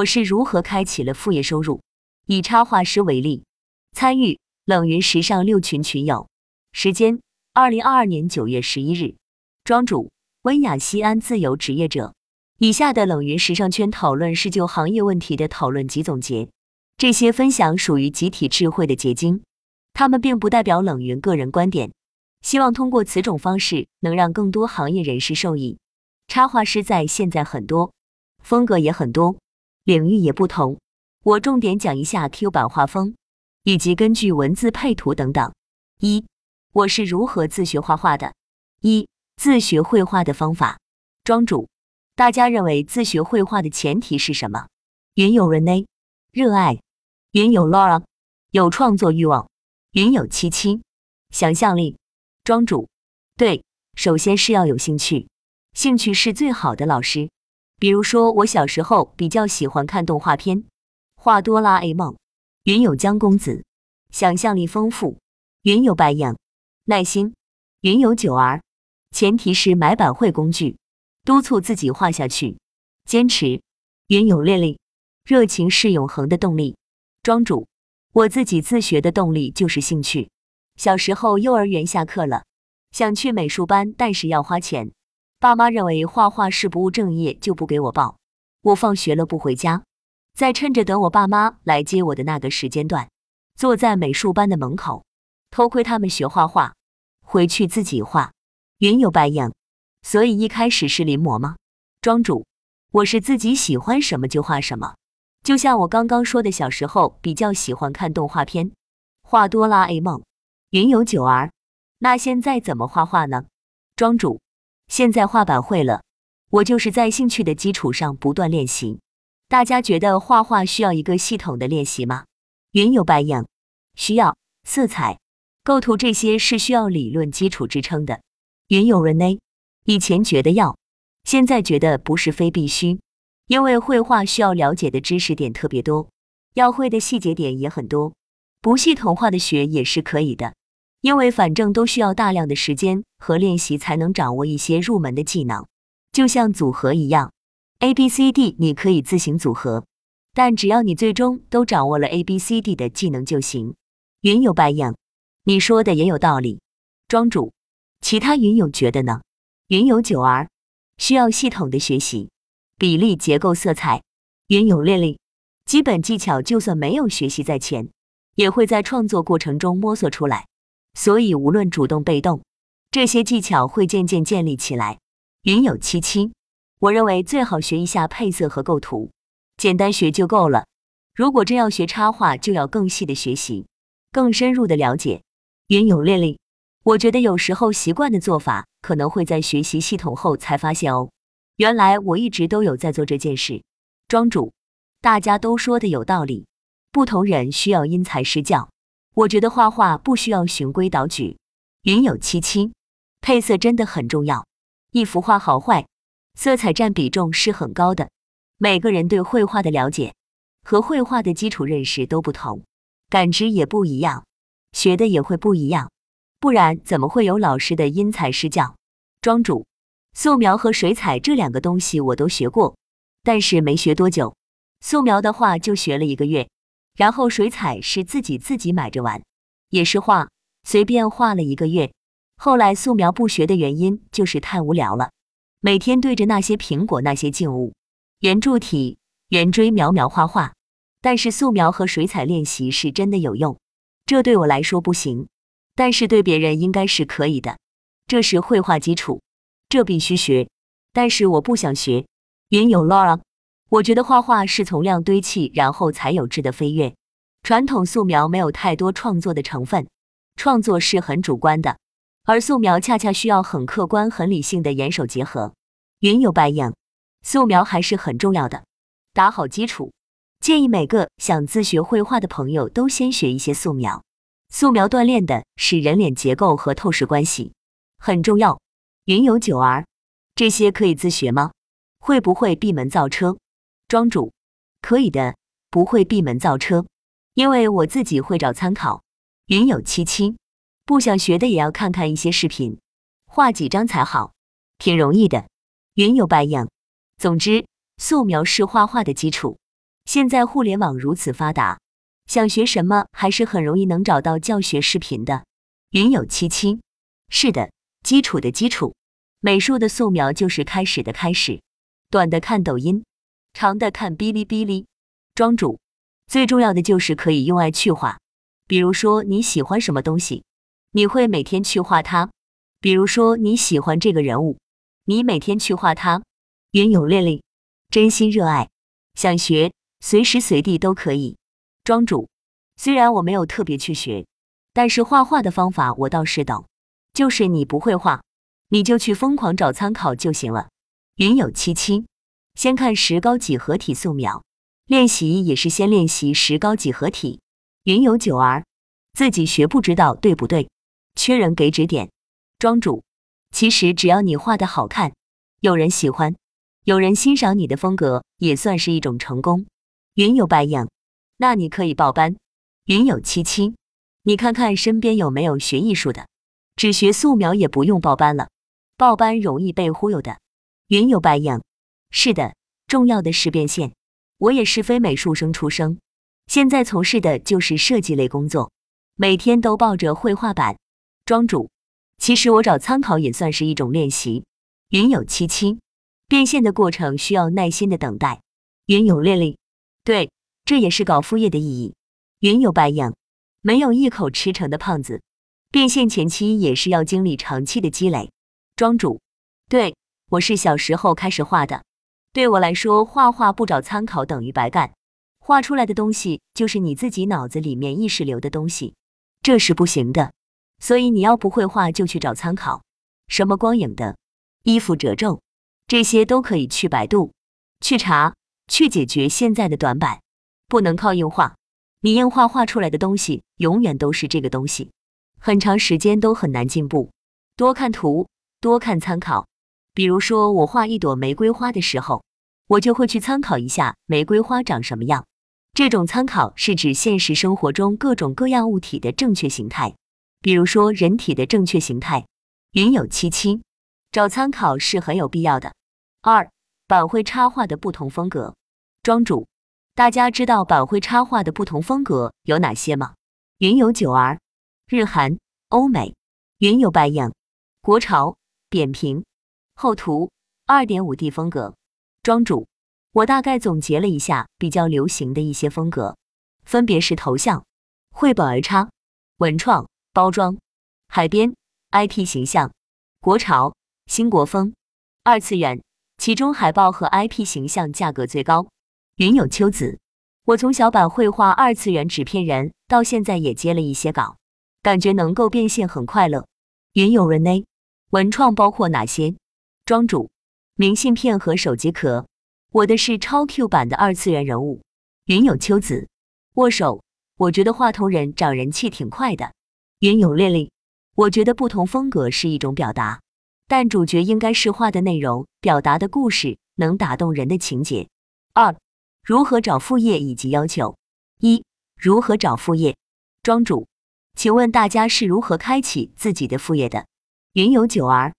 我是如何开启了副业收入？以插画师为例，参与冷云时尚六群群友，时间：二零二二年九月十一日，庄主：温雅西安自由职业者。以下的冷云时尚圈讨论是就行业问题的讨论及总结，这些分享属于集体智慧的结晶，他们并不代表冷云个人观点。希望通过此种方式，能让更多行业人士受益。插画师在现在很多，风格也很多，领域也不同。我重点讲一下 Q 版画风，以及根据文字配图等等。一，我是如何自学画画的？一，自学绘画的方法。庄主，大家认为自学绘画的前提是什么？云有 Rene，热爱；云有 Laura，有创作欲望；云有七七，想象力。庄主，对，首先是要有兴趣，兴趣是最好的老师。比如说，我小时候比较喜欢看动画片，画哆啦 A 梦。云有江公子，想象力丰富。云有白羊，耐心。云有九儿，前提是买版绘工具，督促自己画下去，坚持。云有烈丽，热情是永恒的动力。庄主，我自己自学的动力就是兴趣。小时候，幼儿园下课了，想去美术班，但是要花钱。爸妈认为画画是不务正业，就不给我报。我放学了不回家，在趁着等我爸妈来接我的那个时间段，坐在美术班的门口，偷窥他们学画画，回去自己画。云有白羊，所以一开始是临摹吗？庄主，我是自己喜欢什么就画什么。就像我刚刚说的，小时候比较喜欢看动画片，画哆啦 A 梦。云有九儿，那现在怎么画画呢？庄主，现在画板会了，我就是在兴趣的基础上不断练习。大家觉得画画需要一个系统的练习吗？云有白羊，需要。色彩、构图这些是需要理论基础支撑的。云有 Rene，以前觉得要，现在觉得不是非必须，因为绘画需要了解的知识点特别多，要会的细节点也很多，不系统化的学也是可以的。因为反正都需要大量的时间和练习才能掌握一些入门的技能，就像组合一样，A B C D 你可以自行组合，但只要你最终都掌握了 A B C D 的技能就行。云有白羊，你说的也有道理。庄主，其他云友觉得呢？云有九儿，需要系统的学习，比例、结构、色彩。云有烈丽，基本技巧就算没有学习在前，也会在创作过程中摸索出来。所以，无论主动被动，这些技巧会渐渐建立起来。云有七七，我认为最好学一下配色和构图，简单学就够了。如果真要学插画，就要更细的学习，更深入的了解。云有烈烈，我觉得有时候习惯的做法，可能会在学习系统后才发现哦，原来我一直都有在做这件事。庄主，大家都说的有道理，不同人需要因材施教。我觉得画画不需要循规蹈矩，云有七七，配色真的很重要。一幅画好坏，色彩占比重是很高的。每个人对绘画的了解和绘画的基础认识都不同，感知也不一样，学的也会不一样。不然怎么会有老师的因材施教？庄主，素描和水彩这两个东西我都学过，但是没学多久。素描的话就学了一个月。然后水彩是自己自己买着玩，也是画，随便画了一个月。后来素描不学的原因就是太无聊了，每天对着那些苹果、那些静物、圆柱体、圆锥描描画画。但是素描和水彩练习是真的有用，这对我来说不行，但是对别人应该是可以的。这是绘画基础，这必须学。但是我不想学。云有 Laura。我觉得画画是从量堆砌，然后才有质的飞跃。传统素描没有太多创作的成分，创作是很主观的，而素描恰恰需要很客观、很理性的眼手结合。云有白影，素描还是很重要的，打好基础。建议每个想自学绘画的朋友都先学一些素描。素描锻炼的是人脸结构和透视关系，很重要。云有九儿，这些可以自学吗？会不会闭门造车？庄主，可以的，不会闭门造车，因为我自己会找参考。云有七七，不想学的也要看看一些视频，画几张才好，挺容易的。云有白羊，总之，素描是画画的基础，现在互联网如此发达，想学什么还是很容易能找到教学视频的。云有七七，是的，基础的基础，美术的素描就是开始的开始。短的看抖音，长的看哔哩哔哩。庄主，最重要的就是可以用爱去画。比如说你喜欢什么东西，你会每天去画它。比如说你喜欢这个人物，你每天去画它。云有练力，真心热爱，想学，随时随地都可以。庄主，虽然我没有特别去学，但是画画的方法我倒是懂。就是你不会画，你就去疯狂找参考就行了。云有七七，先看石膏几何体素描，练习也是先练习石膏几何体。云有九儿，自己学不知道对不对？缺人给指点。庄主，其实只要你画的好看，有人喜欢，有人欣赏你的风格，也算是一种成功。云有白影，那你可以报班。云有七七，你看看身边有没有学艺术的，只学素描也不用报班了，报班容易被忽悠的。云有白影，是的，重要的是变现。我也是非美术生出生，现在从事的就是设计类工作，每天都抱着绘画板。庄主，其实我找参考也算是一种练习。云有七七，变现的过程需要耐心的等待。云有练力，对，这也是搞副业的意义。云有白影，没有一口吃成的胖子，变现前期也是要经历长期的积累。庄主，对。我是小时候开始画的，对我来说，画画不找参考等于白干，画出来的东西就是你自己脑子里面意识流的东西，这是不行的。所以你要不会画，就去找参考，什么光影的、衣服褶皱，这些都可以去百度去查，去解决现在的短板。不能靠硬画，你硬画画出来的东西永远都是这个东西，很长时间都很难进步。多看图，多看参考。比如说，我画一朵玫瑰花的时候，我就会去参考一下玫瑰花长什么样。这种参考是指现实生活中各种各样物体的正确形态，比如说人体的正确形态。云有七七，找参考是很有必要的。二，板绘插画的不同风格。庄主，大家知道板绘插画的不同风格有哪些吗？云有九儿，日韩、欧美。云有白影，国潮、扁平。后图二点五 D 风格，庄主，我大概总结了一下比较流行的一些风格，分别是头像、绘本儿插、文创、包装、海边、IP 形象、国潮、新国风、二次元。其中海报和 IP 形象价格最高。云有秋子，我从小版绘画二次元纸片人到现在也接了一些稿，感觉能够变现很快乐。云有 Rene，文创包括哪些？庄主，明信片和手机壳，我的是超 Q 版的二次元人物。云有秋子，握手，我觉得画同人长人气挺快的。云有烈丽，我觉得不同风格是一种表达，但主角应该是画的内容，表达的故事能打动人的情节。二，如何找副业以及要求？一，如何找副业？庄主，请问大家是如何开启自己的副业的？云有九儿。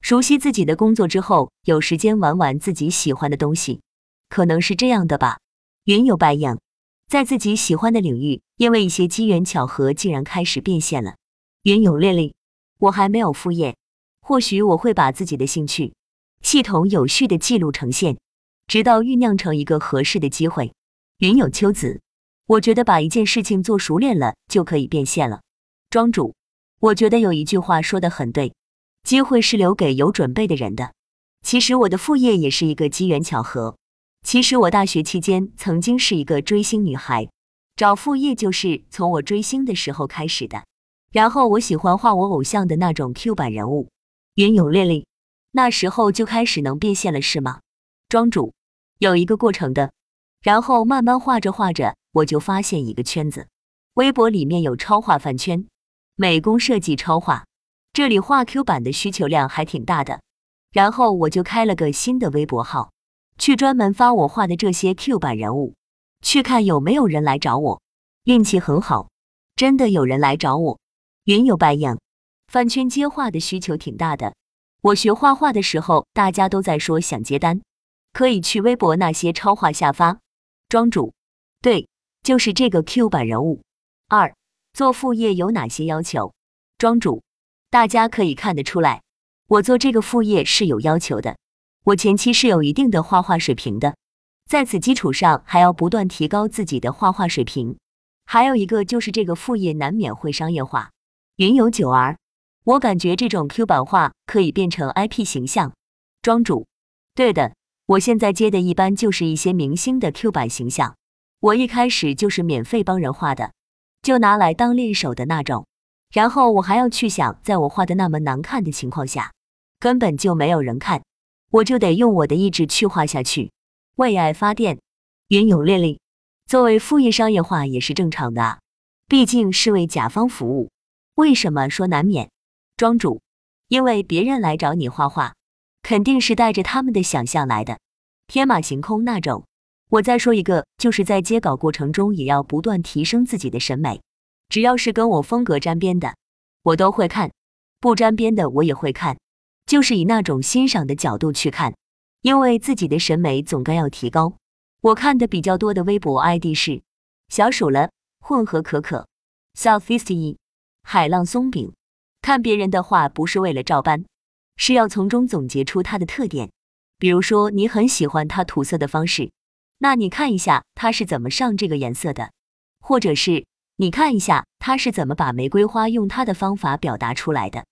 熟悉自己的工作之后，有时间玩玩自己喜欢的东西，可能是这样的吧。云有白影，在自己喜欢的领域，因为一些机缘巧合，竟然开始变现了。云有烈丽，我还没有副业，或许我会把自己的兴趣系统有序的记录呈现，直到酝酿成一个合适的机会。云有秋子，我觉得把一件事情做熟练了，就可以变现了。庄主，我觉得有一句话说的很对。机会是留给有准备的人的。其实我的副业也是一个机缘巧合。其实我大学期间曾经是一个追星女孩，找副业就是从我追星的时候开始的。然后我喜欢画我偶像的那种 Q 版人物，云有烈丽，那时候就开始能变现了是吗？庄主有一个过程的。然后慢慢画着画着，我就发现一个圈子，微博里面有超画饭圈，美工设计超画。这里画 Q 版的需求量还挺大的，然后我就开了个新的微博号，去专门发我画的这些 Q 版人物，去看有没有人来找我。运气很好，真的有人来找我。云有白影，饭圈接画的需求挺大的。我学画画的时候，大家都在说想接单，可以去微博那些超话下发，庄主，对，就是这个 Q 版人物。二，做副业有哪些要求？庄主，大家可以看得出来，我做这个副业是有要求的。我前期是有一定的画画水平的，在此基础上还要不断提高自己的画画水平。还有一个就是这个副业难免会商业化。云游九儿，我感觉这种 Q 版画可以变成 IP 形象。庄主，对的，我现在接的一般就是一些明星的 Q 版形象。我一开始就是免费帮人画的，就拿来当练手的那种。然后我还要去想，在我画的那么难看的情况下，根本就没有人看。我就得用我的意志去画下去，为爱发电。云有烈丽，作为副业商业化也是正常的啊，毕竟是为甲方服务。为什么说难免？庄主，因为别人来找你画画，肯定是带着他们的想象来的，天马行空那种。我再说一个，就是在接稿过程中也要不断提升自己的审美，只要是跟我风格沾边的，我都会看；不沾边的我也会看。就是以那种欣赏的角度去看，因为自己的审美总该要提高。我看的比较多的微博 ID 是小鼠了、混合可可、Southeast 海浪松饼。看别人的画不是为了照搬，是要从中总结出它的特点。比如说你很喜欢它涂色的方式，那你看一下它是怎么上这个颜色的，或者是你看一下他是怎么把玫瑰花用他的方法表达出来的。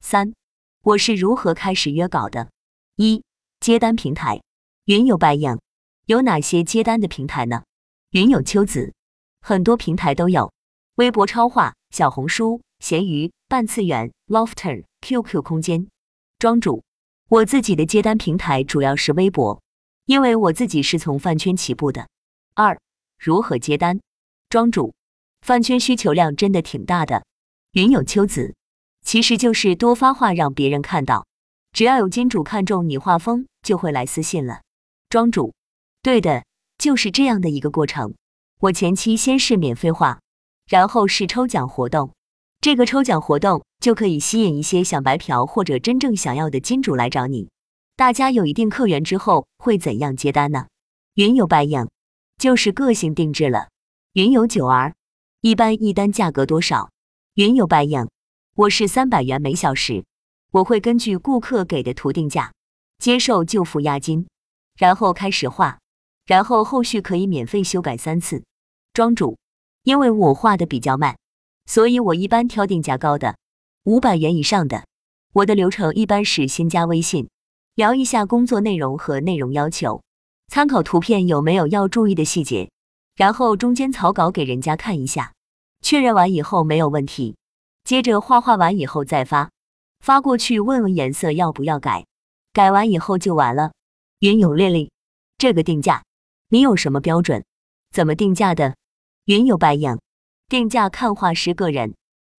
三。我是如何开始约稿的？一接单平台，云有白影，有哪些接单的平台呢？云有秋子，很多平台都有，微博超话、小红书、闲鱼、半次元、Lofter、QQ 空间。庄主，我自己的接单平台主要是微博，因为我自己是从饭圈起步的。二如何接单？庄主，饭圈需求量真的挺大的。云有秋子。其实就是多发话，让别人看到。只要有金主看中你画风，就会来私信了。庄主，对的，就是这样的一个过程。我前期先是免费画，然后是抽奖活动。这个抽奖活动就可以吸引一些想白嫖或者真正想要的金主来找你。大家有一定客源之后，会怎样接单呢？云有白影，就是个性定制了。云有九儿，一般一单价格多少？云有白影。我是三百元每小时，我会根据顾客给的图定价，接受就付押金，然后开始画，然后后续可以免费修改三次。庄主，因为我画的比较慢，所以我一般挑定价高的，五百元以上的。我的流程一般是先加微信，聊一下工作内容和内容要求，参考图片有没有要注意的细节，然后中间草稿给人家看一下，确认完以后没有问题。接着画画完以后再发，发过去问问颜色要不要改，改完以后就完了。云有烈丽，这个定价你有什么标准？怎么定价的？云有白影，定价看画师个人，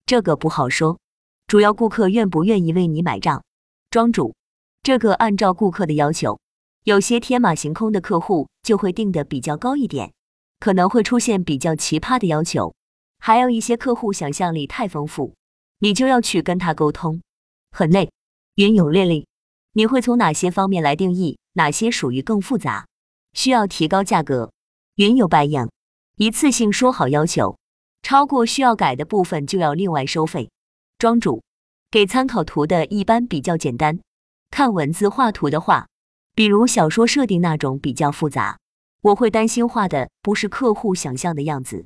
这个不好说，主要顾客愿不愿意为你买账。庄主，这个按照顾客的要求，有些天马行空的客户就会定的比较高一点，可能会出现比较奇葩的要求。还有一些客户想象力太丰富，你就要去跟他沟通，很累。云有烈丽，你会从哪些方面来定义哪些属于更复杂，需要提高价格？云有白影，一次性说好要求，超过需要改的部分就要另外收费。庄主，给参考图的一般比较简单，看文字画图的话，比如小说设定那种比较复杂，我会担心画的不是客户想象的样子。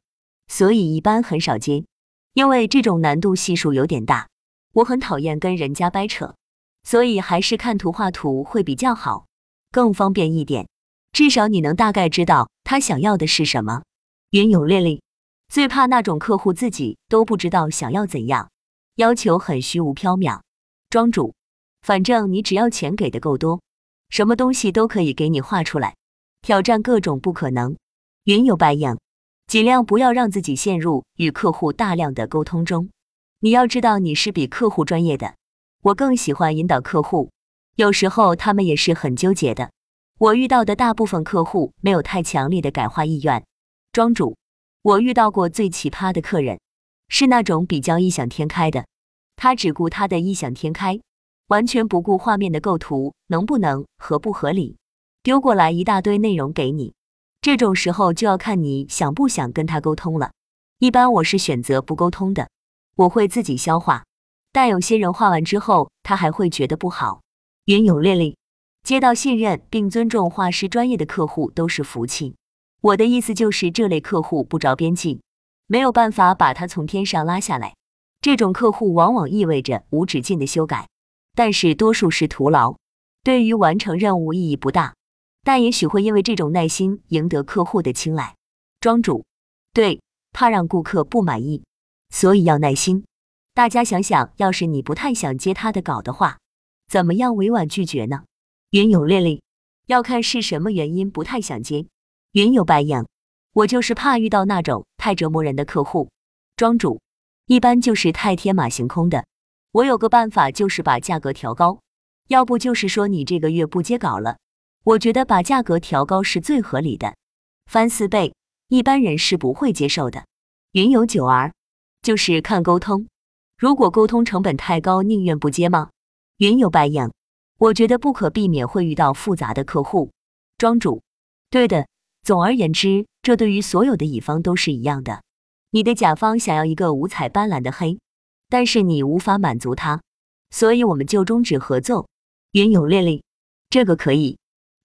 所以一般很少接，因为这种难度系数有点大，我很讨厌跟人家掰扯，所以还是看图画图会比较好，更方便一点。至少你能大概知道他想要的是什么。云有烈丽，最怕那种客户自己都不知道想要怎样，要求很虚无缥缈。庄主，反正你只要钱给的够多，什么东西都可以给你画出来，挑战各种不可能。云有白影。尽量不要让自己陷入与客户大量的沟通中。你要知道，你是比客户专业的。我更喜欢引导客户，有时候他们也是很纠结的。我遇到的大部分客户没有太强烈的改画意愿。庄主，我遇到过最奇葩的客人，是那种比较异想天开的。他只顾他的异想天开，完全不顾画面的构图能不能合不合理，丢过来一大堆内容给你。这种时候就要看你想不想跟他沟通了。一般我是选择不沟通的，我会自己消化。但有些人画完之后，他还会觉得不好。云有烈丽，接到信任并尊重画师专业的客户都是福气。我的意思就是，这类客户不着边际，没有办法把他从天上拉下来。这种客户往往意味着无止境的修改，但是多数是徒劳，对于完成任务意义不大。但也许会因为这种耐心赢得客户的青睐。庄主，对，怕让顾客不满意，所以要耐心。大家想想，要是你不太想接他的稿的话，怎么样委婉拒绝呢？云有烈丽，要看是什么原因不太想接。云有白羊，我就是怕遇到那种太折磨人的客户。庄主，一般就是太天马行空的。我有个办法，就是把价格调高，要不就是说你这个月不接稿了。我觉得把价格调高是最合理的，翻四倍，一般人是不会接受的。云有九儿，就是看沟通，如果沟通成本太高，宁愿不接吗？云有白羊，我觉得不可避免会遇到复杂的客户。庄主，对的。总而言之，这对于所有的乙方都是一样的。你的甲方想要一个五彩斑斓的黑，但是你无法满足他，所以我们就终止合作。云有烈烈，这个可以，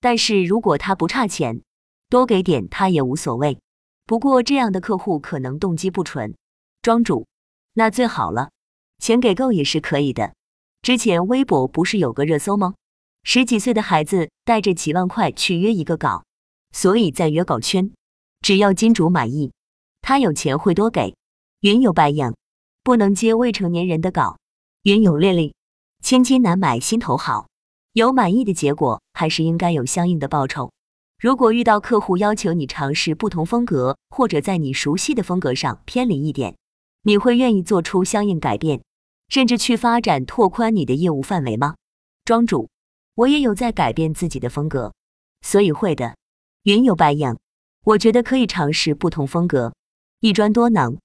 但是如果他不差钱，多给点他也无所谓。不过这样的客户可能动机不纯。庄主，那最好了，钱给够也是可以的。之前微博不是有个热搜吗？十几岁的孩子带着几万块去约一个稿。所以在约稿圈，只要金主满意，他有钱会多给。云有白羊，不能接未成年人的稿。云有烈丽，千金难买心头好，有满意的结果，还是应该有相应的报酬。如果遇到客户要求你尝试不同风格，或者在你熟悉的风格上偏离一点，你会愿意做出相应改变，甚至去发展拓宽你的业务范围吗？庄主，我也有在改变自己的风格，所以会的。云有白羊，我觉得可以尝试不同风格，一专多能。